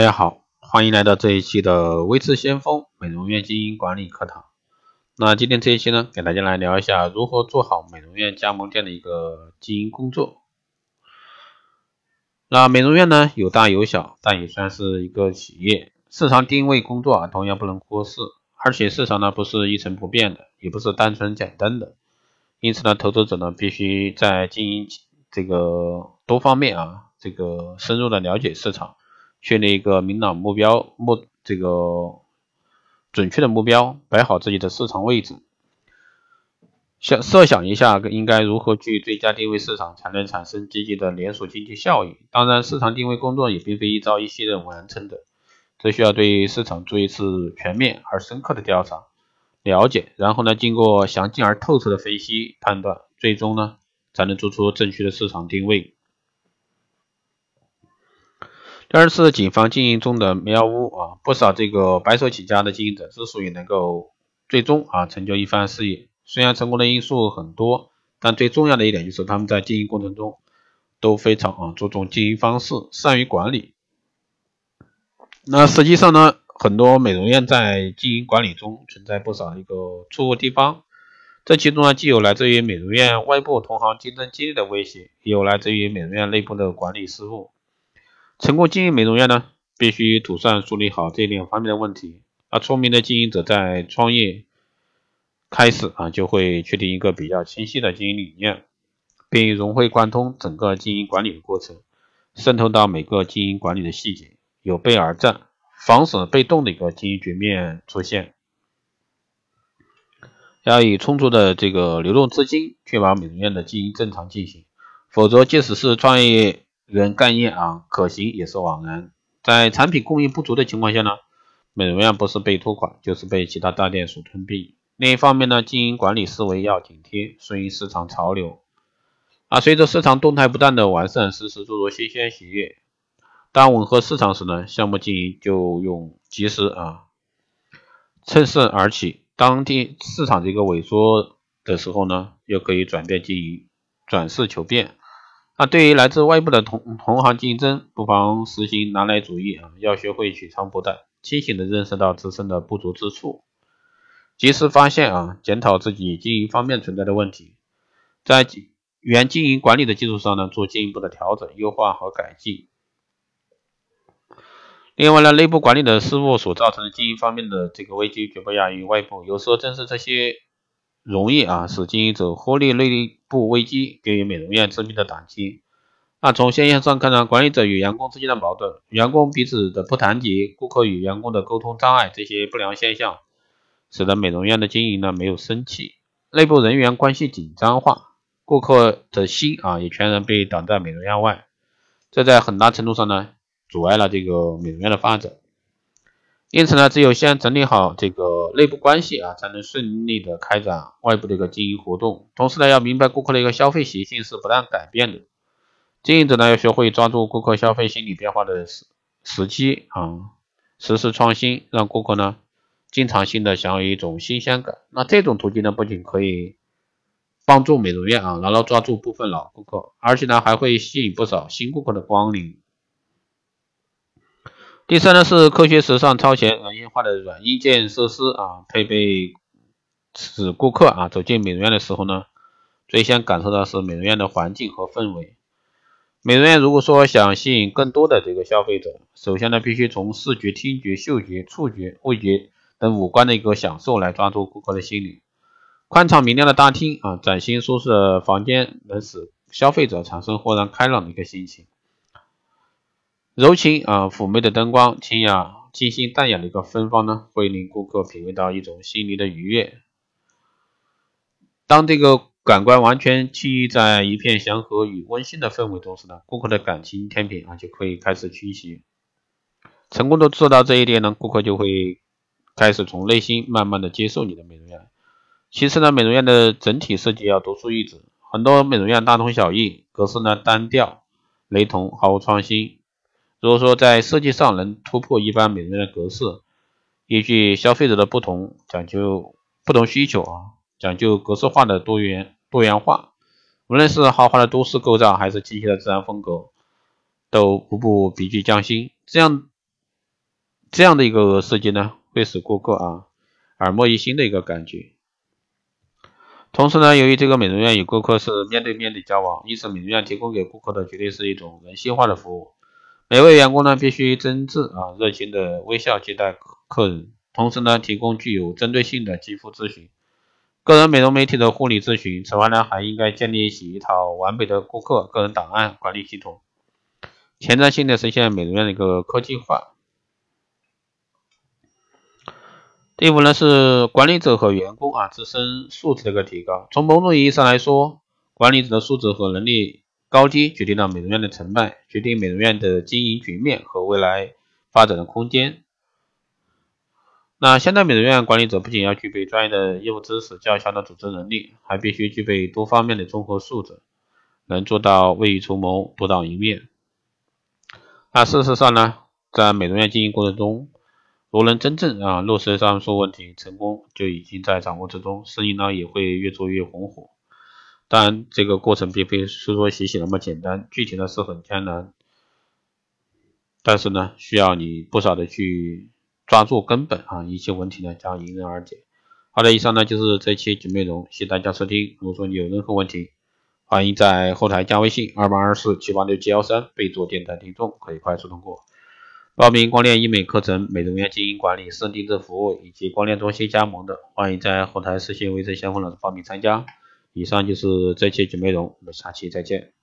大家好，欢迎来到这一期的微智先锋美容院经营管理课堂。那今天这一期呢，给大家来聊一下如何做好美容院加盟店的一个经营工作。那美容院呢，有大有小，但也算是一个企业，市场定位工作啊，同样不能忽视。而且市场呢，不是一成不变的，也不是单纯简单的，因此呢，投资者呢，必须在经营这个多方面啊，这个深入的了解市场。确立一个明朗目标，目这个准确的目标，摆好自己的市场位置。想设想一下，应该如何去最佳定位市场，才能产生积极的连锁经济效应？当然，市场定位工作也并非一朝一夕的完成的，这需要对市场做一次全面而深刻的调查、了解，然后呢，经过详尽而透彻的分析判断，最终呢，才能做出正确的市场定位。第二次警方经营中的苗屋啊，不少这个白手起家的经营者之所以能够最终啊成就一番事业，虽然成功的因素很多，但最重要的一点就是他们在经营过程中都非常啊注重经营方式，善于管理。那实际上呢，很多美容院在经营管理中存在不少一个错误地方，这其中呢，既有来自于美容院外部同行竞争激烈的威胁，也有来自于美容院内部的管理失误。成功经营美容院呢，必须妥善梳理好这两方面的问题。而聪明的经营者在创业开始啊，就会确定一个比较清晰的经营理念，并融会贯通整个经营管理的过程，渗透到每个经营管理的细节，有备而战，防止被动的一个经营局面出现。要以充足的这个流动资金，确保美容院的经营正常进行，否则即使是创业。原概念啊，可行也是枉然。在产品供应不足的情况下呢，美容院不是被拖垮，就是被其他大店所吞并。另一方面呢，经营管理思维要紧贴，顺应市场潮流。啊，随着市场动态不断的完善，时时注入新鲜血液。当吻合市场时呢，项目经营就用及时啊，趁势而起。当地市场这个萎缩的时候呢，又可以转变经营，转势求变。那对于来自外部的同同行竞争，不妨实行拿来主义啊，要学会取长补短，清醒的认识到自身的不足之处，及时发现啊，检讨自己经营方面存在的问题，在原经营管理的基础上呢，做进一步的调整、优化和改进。另外呢，内部管理的失误所造成的经营方面的这个危机，绝不亚于外部，有时候正是这些。容易啊，使经营者忽略内部危机，给予美容院致命的打击。那从现象上看呢，管理者与员工之间的矛盾，员工彼此的不团结，顾客与员工的沟通障碍，这些不良现象，使得美容院的经营呢没有生气，内部人员关系紧张化，顾客的心啊也全然被挡在美容院外，这在很大程度上呢阻碍了这个美容院的发展。因此呢，只有先整理好这个内部关系啊，才能顺利的开展外部的一个经营活动。同时呢，要明白顾客的一个消费习性是不断改变的，经营者呢要学会抓住顾客消费心理变化的时时机啊，实时创新，让顾客呢经常性的享有一种新鲜感。那这种途径呢，不仅可以帮助美容院啊牢牢抓住部分老顾客，而且呢还会吸引不少新顾客的光临。第三呢是科学、时尚、超前、人性化的软硬件设施啊，配备使顾客啊走进美容院的时候呢，最先感受到是美容院的环境和氛围。美容院如果说想吸引更多的这个消费者，首先呢必须从视觉、听觉、嗅觉、触觉、味觉等五官的一个享受来抓住顾客的心理。宽敞明亮的大厅啊，崭新舒适的房间，能使消费者产生豁然开朗的一个心情。柔情啊，妩媚的灯光，清雅、清新、淡雅的一个芬芳呢，会令顾客品味到一种心灵的愉悦。当这个感官完全浸浴在一片祥和与温馨的氛围中时呢，顾客的感情天平啊就可以开始倾斜。成功的做到这一点呢，顾客就会开始从内心慢慢的接受你的美容院。其次呢，美容院的整体设计要独树一帜，很多美容院大同小异，格式呢单调、雷同，毫无创新。如果说在设计上能突破一般美容院的格式，依据消费者的不同讲究不同需求啊，讲究格式化的多元多元化，无论是豪华的都市构造还是清晰的自然风格，都无不别具匠心。这样这样的一个设计呢，会使顾客啊耳目一新的一个感觉。同时呢，由于这个美容院与顾客是面对面的交往，因此美容院提供给顾客的绝对是一种人性化的服务。每位员工呢，必须真挚啊、热情的微笑接待客人，同时呢，提供具有针对性的肌肤咨询、个人美容美体的护理咨询。此外呢，还应该建立起一套完备的顾客个人档案管理系统，前瞻性的实现美容院的一个科技化。第五呢是管理者和员工啊自身素质的一个提高。从某种意义上来说，管理者的素质和能力高低决定了美容院的成败，决定美容院的经营局面和未来发展的空间。那现代美容院管理者不仅要具备专业的业务知识、较强的组织能力，还必须具备多方面的综合素质，能做到未雨绸缪、独当一面。那事实上呢，在美容院经营过程中，如能真正啊落实上述问题，成功就已经在掌握之中，生意呢也会越做越红火。当然，这个过程并非说说洗洗那么简单，具体呢是很艰难，但是呢需要你不少的去抓住根本啊，一切问题呢将迎刃而解。好的，以上呢就是这期节目内容，谢谢大家收听。如果说你有任何问题，欢迎在后台加微信二八二四七八六七幺三，备注电台听众，可以快速通过。报名光电医美课程、美容院经营管理、私人定制服务以及光电中心加盟的，欢迎在后台私信微信先锋老师报名参加。以上就是这期节目内容，我们下期再见。